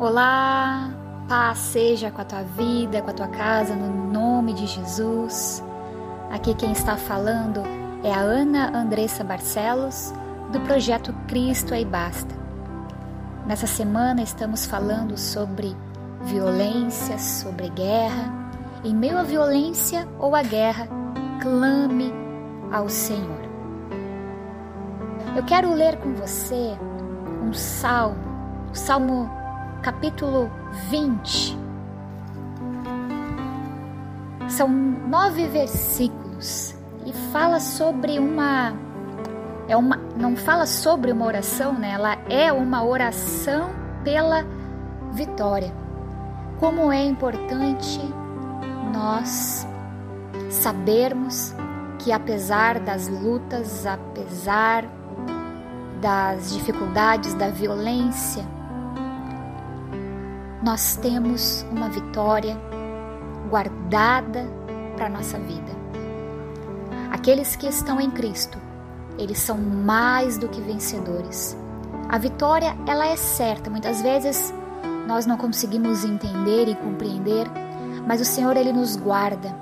Olá, paz seja com a tua vida, com a tua casa, no nome de Jesus. Aqui quem está falando é a Ana Andressa Barcelos, do projeto Cristo aí Basta. Nessa semana estamos falando sobre violência, sobre guerra. Em meio à violência ou à guerra, clame ao Senhor. Eu quero ler com você um salmo, o Salmo capítulo 20. São nove versículos e fala sobre uma é uma não fala sobre uma oração, né? Ela é uma oração pela vitória. Como é importante nós sabermos que apesar das lutas, apesar das dificuldades, da violência, nós temos uma vitória guardada para a nossa vida. Aqueles que estão em Cristo, eles são mais do que vencedores. A vitória, ela é certa. Muitas vezes nós não conseguimos entender e compreender, mas o Senhor ele nos guarda.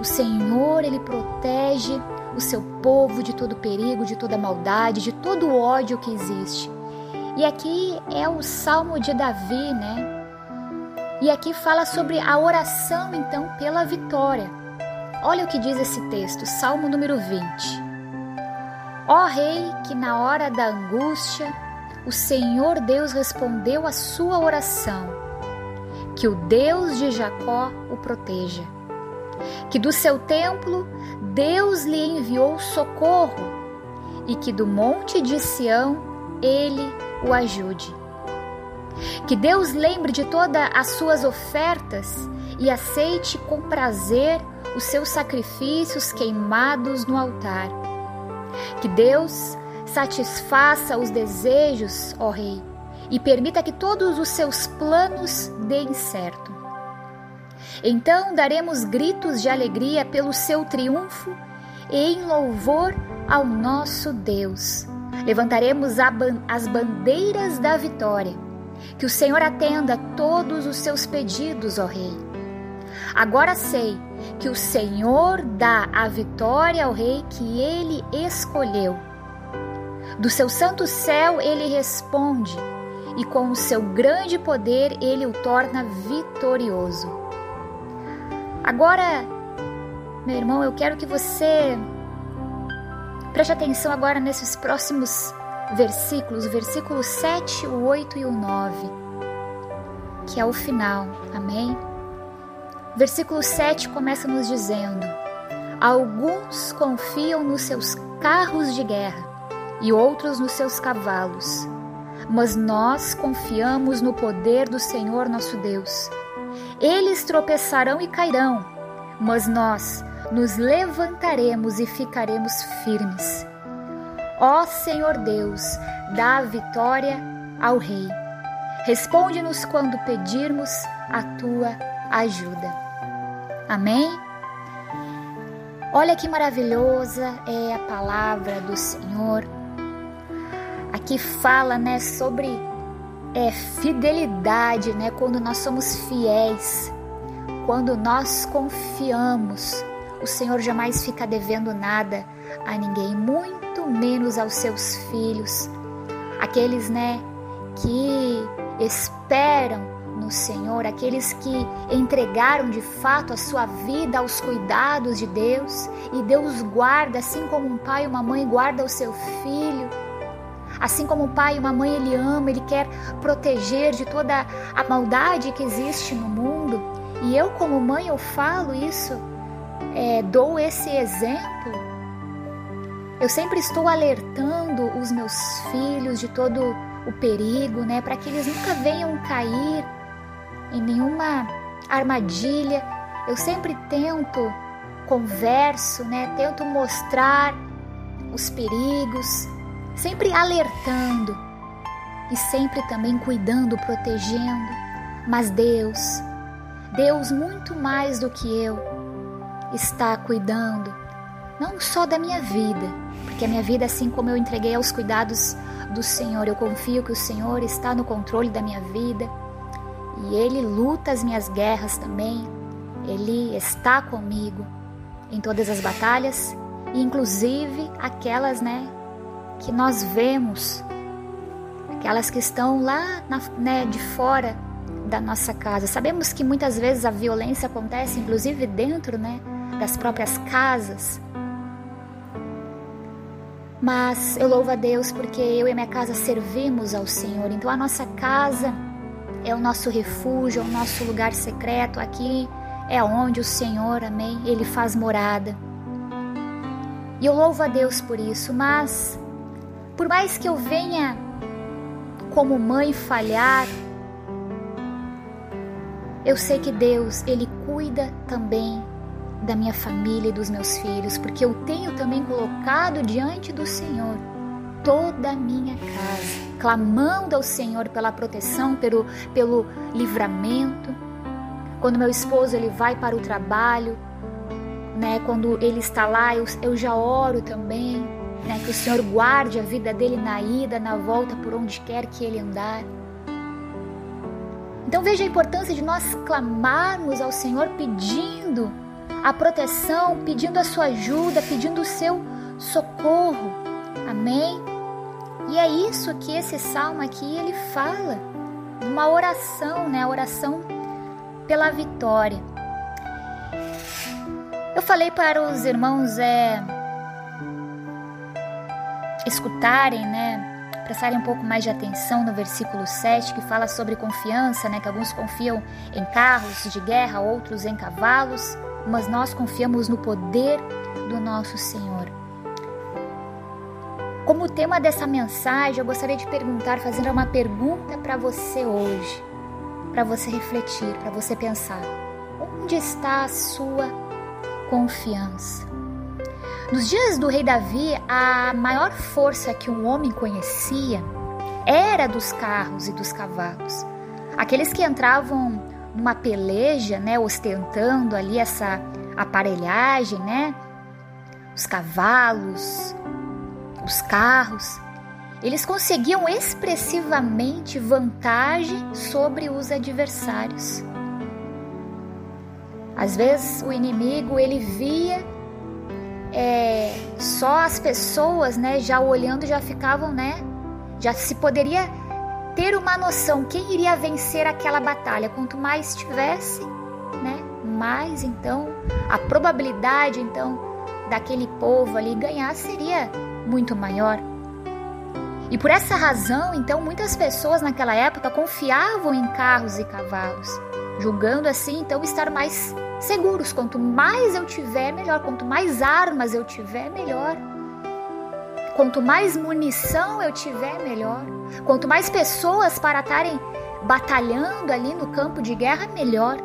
O Senhor ele protege o seu povo de todo perigo, de toda maldade, de todo ódio que existe. E aqui é o Salmo de Davi, né? E aqui fala sobre a oração, então, pela vitória. Olha o que diz esse texto, Salmo número 20. Ó Rei, que na hora da angústia o Senhor Deus respondeu a sua oração, que o Deus de Jacó o proteja, que do seu templo Deus lhe enviou socorro e que do monte de Sião ele o ajude. Que Deus lembre de todas as suas ofertas e aceite com prazer os seus sacrifícios queimados no altar. Que Deus satisfaça os desejos, ó Rei, e permita que todos os seus planos deem certo. Então daremos gritos de alegria pelo seu triunfo e em louvor ao nosso Deus. Levantaremos as bandeiras da vitória que o Senhor atenda todos os seus pedidos, ó Rei. Agora sei que o Senhor dá a vitória ao Rei que ele escolheu. Do seu santo céu ele responde, e com o seu grande poder ele o torna vitorioso. Agora, meu irmão, eu quero que você preste atenção agora nesses próximos versículos, versículo 7, o 8 e o 9, que é o final, amém? Versículo 7 começa nos dizendo: Alguns confiam nos seus carros de guerra e outros nos seus cavalos, mas nós confiamos no poder do Senhor nosso Deus. Eles tropeçarão e cairão, mas nós nos levantaremos e ficaremos firmes. Ó Senhor Deus, dá vitória ao Rei. Responde-nos quando pedirmos a tua ajuda. Amém? Olha que maravilhosa é a palavra do Senhor. Aqui fala, né, sobre é, fidelidade, né, quando nós somos fiéis, quando nós confiamos. O Senhor jamais fica devendo nada a ninguém, muito menos aos seus filhos, aqueles, né, que esperam no Senhor, aqueles que entregaram de fato a sua vida aos cuidados de Deus, e Deus guarda, assim como um pai e uma mãe guarda o seu filho. Assim como um pai e uma mãe ele ama, ele quer proteger de toda a maldade que existe no mundo. E eu como mãe eu falo isso, é, dou esse exemplo eu sempre estou alertando os meus filhos de todo o perigo, né, para que eles nunca venham cair em nenhuma armadilha. Eu sempre tento converso, né, tento mostrar os perigos, sempre alertando e sempre também cuidando, protegendo. Mas Deus, Deus muito mais do que eu, está cuidando não só da minha vida, porque a minha vida, assim como eu entreguei aos cuidados do Senhor, eu confio que o Senhor está no controle da minha vida. e Ele luta as minhas guerras também. Ele está comigo em todas as batalhas, inclusive aquelas, né, que nós vemos, aquelas que estão lá, na, né, de fora da nossa casa. Sabemos que muitas vezes a violência acontece, inclusive dentro, né, das próprias casas. Mas eu louvo a Deus porque eu e minha casa servimos ao Senhor. Então a nossa casa é o nosso refúgio, é o nosso lugar secreto. Aqui é onde o Senhor, amém, ele faz morada. E eu louvo a Deus por isso, mas por mais que eu venha como mãe falhar, eu sei que Deus, ele cuida também da minha família e dos meus filhos, porque eu tenho também colocado diante do Senhor toda a minha casa, clamando ao Senhor pela proteção, pelo, pelo livramento. Quando meu esposo ele vai para o trabalho, né, quando ele está lá, eu, eu já oro também, né, que o Senhor guarde a vida dele na ida, na volta, por onde quer que ele andar. Então veja a importância de nós clamarmos ao Senhor pedindo a proteção, pedindo a sua ajuda, pedindo o seu socorro. Amém? E é isso que esse salmo aqui ele fala, uma oração, né? A oração pela vitória. Eu falei para os irmãos é, escutarem, né? prestarem um pouco mais de atenção no versículo 7, que fala sobre confiança, né? Que alguns confiam em carros de guerra, outros em cavalos mas nós confiamos no poder do nosso Senhor. Como tema dessa mensagem, eu gostaria de perguntar, fazendo uma pergunta para você hoje, para você refletir, para você pensar: onde está a sua confiança? Nos dias do rei Davi, a maior força que um homem conhecia era dos carros e dos cavalos. Aqueles que entravam numa peleja, né, ostentando ali essa aparelhagem, né? Os cavalos, os carros, eles conseguiam expressivamente vantagem sobre os adversários. Às vezes o inimigo ele via é, só as pessoas, né, já olhando já ficavam, né, já se poderia ter uma noção quem iria vencer aquela batalha. Quanto mais tivesse, né, mais então a probabilidade então daquele povo ali ganhar seria muito maior. E por essa razão, então, muitas pessoas naquela época confiavam em carros e cavalos, julgando assim então estar mais seguros. Quanto mais eu tiver, melhor. Quanto mais armas eu tiver, melhor. Quanto mais munição eu tiver, melhor. Quanto mais pessoas para estarem batalhando ali no campo de guerra, melhor.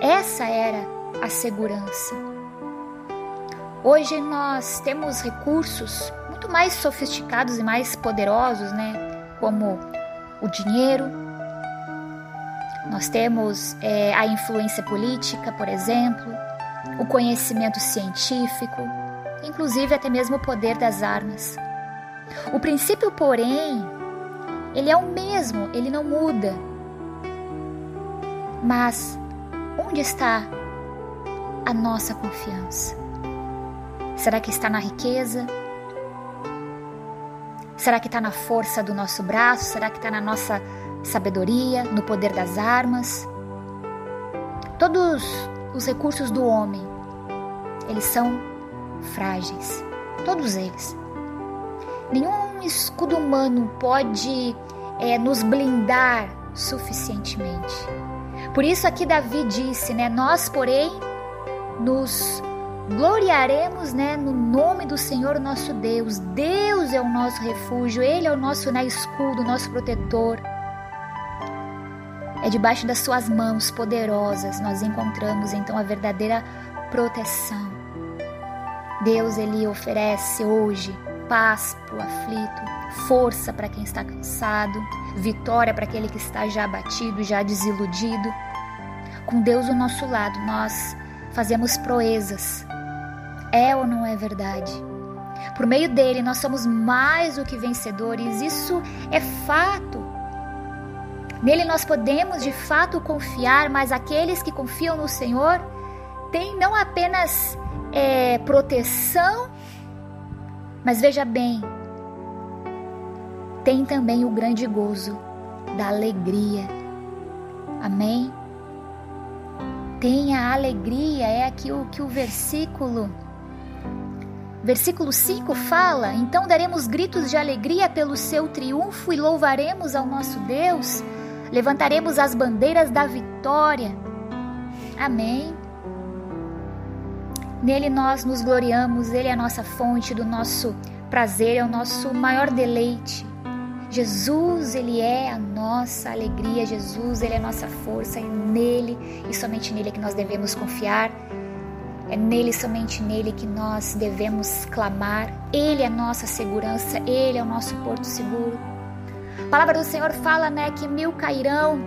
Essa era a segurança. Hoje nós temos recursos muito mais sofisticados e mais poderosos, né? Como o dinheiro. Nós temos é, a influência política, por exemplo, o conhecimento científico, inclusive até mesmo o poder das armas. O princípio, porém, ele é o mesmo, ele não muda. Mas onde está a nossa confiança? Será que está na riqueza? Será que está na força do nosso braço? Será que está na nossa sabedoria, no poder das armas? Todos os recursos do homem, eles são frágeis. Todos eles. Nenhum escudo humano pode é, nos blindar suficientemente. Por isso aqui Davi disse, né? Nós, porém, nos gloriaremos, né, no nome do Senhor nosso Deus. Deus é o nosso refúgio, ele é o nosso né, escudo, nosso protetor. É debaixo das suas mãos poderosas nós encontramos então a verdadeira proteção. Deus ele oferece hoje paz para o aflito, força para quem está cansado, vitória para aquele que está já abatido, já desiludido. Com Deus ao nosso lado, nós fazemos proezas. É ou não é verdade? Por meio dele, nós somos mais do que vencedores, isso é fato. Nele nós podemos de fato confiar, mas aqueles que confiam no Senhor têm não apenas é, proteção, mas veja bem, tem também o grande gozo da alegria. Amém? Tenha alegria, é aqui o que o versículo Versículo 5 fala: Então daremos gritos de alegria pelo seu triunfo e louvaremos ao nosso Deus, levantaremos as bandeiras da vitória. Amém. Nele nós nos gloriamos, ele é a nossa fonte do nosso prazer, é o nosso maior deleite. Jesus, ele é a nossa alegria, Jesus, ele é a nossa força, é nele e somente nele é que nós devemos confiar. É nele, somente nele, que nós devemos clamar. Ele é a nossa segurança, ele é o nosso porto seguro. A palavra do Senhor fala, né, que mil cairão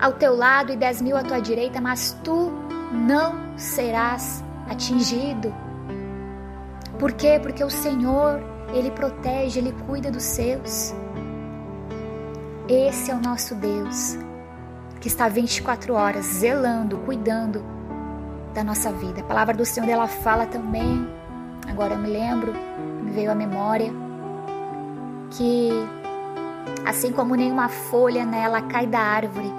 ao teu lado e dez mil à tua direita, mas tu não serás atingido. Por quê? Porque o Senhor, ele protege, ele cuida dos seus. Esse é o nosso Deus, que está 24 horas zelando, cuidando da nossa vida. A palavra do Senhor ela fala também, agora eu me lembro, me veio à memória, que assim como nenhuma folha nela cai da árvore,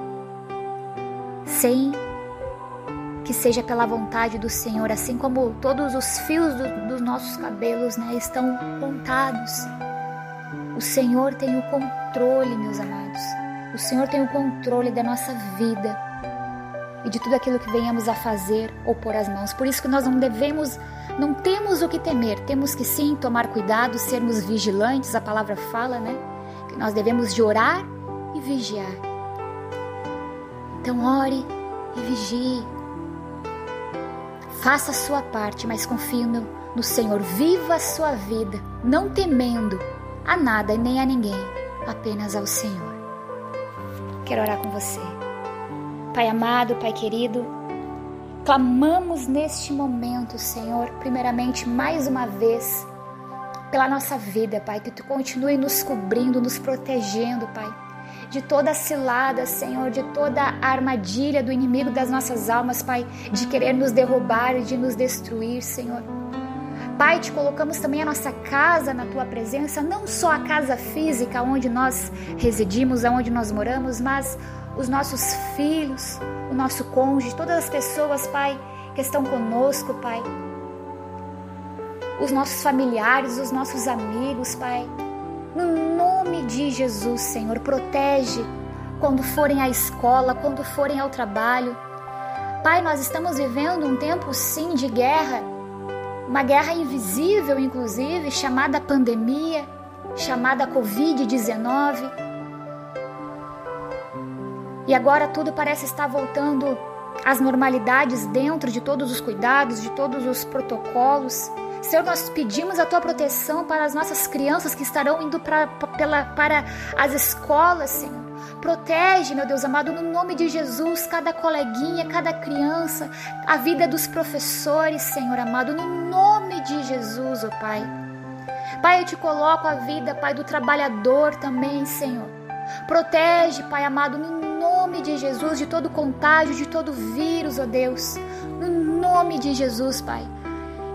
sem que seja pela vontade do Senhor, assim como todos os fios do, dos nossos cabelos né, estão contados. O Senhor tem o controle, meus amados. O Senhor tem o controle da nossa vida e de tudo aquilo que venhamos a fazer ou pôr as mãos. Por isso que nós não devemos, não temos o que temer, temos que sim tomar cuidado, sermos vigilantes, a palavra fala, né? Que nós devemos de orar e vigiar. Então ore e vigie. Faça a sua parte, mas confie no, no Senhor. Viva a sua vida, não temendo a nada e nem a ninguém, apenas ao Senhor. Quero orar com você. Pai amado, Pai querido, clamamos neste momento, Senhor, primeiramente mais uma vez pela nossa vida, Pai, que tu continue nos cobrindo, nos protegendo, Pai, de toda cilada, Senhor, de toda armadilha do inimigo das nossas almas, Pai, de querer nos derrubar e de nos destruir, Senhor. Pai, te colocamos também a nossa casa na tua presença, não só a casa física onde nós residimos, onde nós moramos, mas os nossos filhos, o nosso cônjuge, todas as pessoas, Pai, que estão conosco, Pai. Os nossos familiares, os nossos amigos, Pai. No nome de Jesus, Senhor, protege quando forem à escola, quando forem ao trabalho. Pai, nós estamos vivendo um tempo sim de guerra, uma guerra invisível, inclusive, chamada pandemia, chamada Covid-19. E agora tudo parece estar voltando às normalidades dentro de todos os cuidados, de todos os protocolos. Senhor, nós pedimos a tua proteção para as nossas crianças que estarão indo pra, pela, para as escolas, Senhor. Protege, meu Deus amado, no nome de Jesus, cada coleguinha, cada criança, a vida dos professores, Senhor amado, no nome de Jesus, ó oh Pai. Pai, eu te coloco a vida, Pai, do trabalhador também, Senhor. Protege, Pai amado, no nome de Jesus, de todo contágio, de todo vírus, ó Deus. No nome de Jesus, Pai.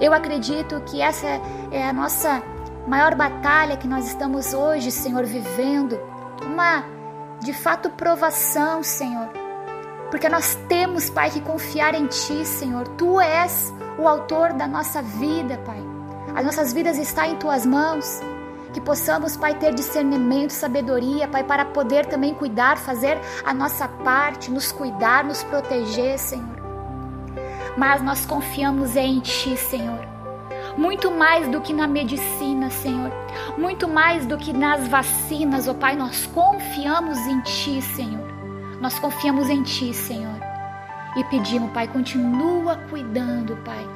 Eu acredito que essa é a nossa maior batalha que nós estamos hoje, Senhor, vivendo. Uma, de fato, provação, Senhor. Porque nós temos, Pai, que confiar em Ti, Senhor. Tu és o autor da nossa vida, Pai. As nossas vidas estão em Tuas mãos. Que possamos, Pai, ter discernimento, sabedoria, Pai, para poder também cuidar, fazer a nossa parte, nos cuidar, nos proteger, Senhor. Mas nós confiamos em Ti, Senhor. Muito mais do que na medicina, Senhor. Muito mais do que nas vacinas, ó oh, Pai, nós confiamos em Ti, Senhor. Nós confiamos em Ti, Senhor. E pedimos, Pai, continua cuidando, Pai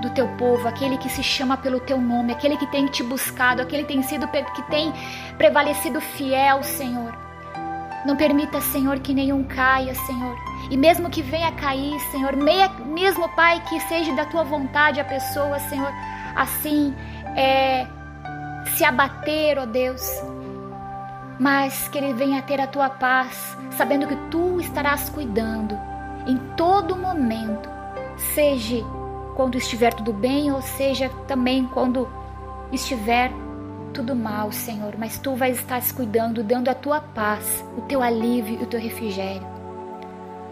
do teu povo, aquele que se chama pelo teu nome, aquele que tem te buscado, aquele que tem sido que tem prevalecido fiel, Senhor. Não permita, Senhor, que nenhum caia, Senhor. E mesmo que venha cair, Senhor, meia, mesmo, Pai, que seja da tua vontade a pessoa, Senhor, assim, é, se abater, ó Deus. mas que ele venha ter a tua paz, sabendo que tu estarás cuidando em todo momento, seja quando estiver tudo bem ou seja também quando estiver tudo mal, Senhor, mas tu vais estar se cuidando, dando a tua paz, o teu alívio e o teu refrigério.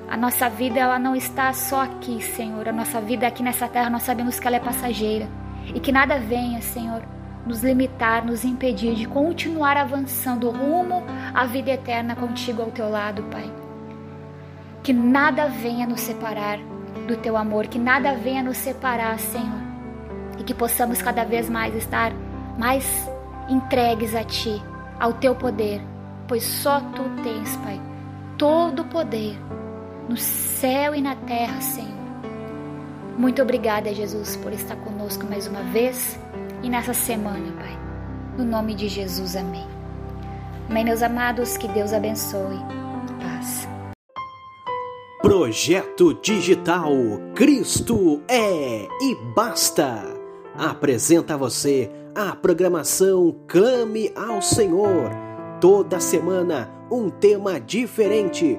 A nossa vida ela não está só aqui, Senhor. A nossa vida aqui nessa terra nós sabemos que ela é passageira e que nada venha, Senhor, nos limitar, nos impedir de continuar avançando rumo à vida eterna contigo ao teu lado, Pai. Que nada venha nos separar do teu amor, que nada venha nos separar, Senhor, e que possamos cada vez mais estar mais entregues a ti, ao teu poder, pois só tu tens, Pai, todo o poder no céu e na terra, Senhor. Muito obrigada, Jesus, por estar conosco mais uma vez e nessa semana, Pai. No nome de Jesus, amém. Amém, meus amados, que Deus abençoe. Paz. Projeto Digital Cristo é e basta. Apresenta a você a programação Clame ao Senhor. Toda semana um tema diferente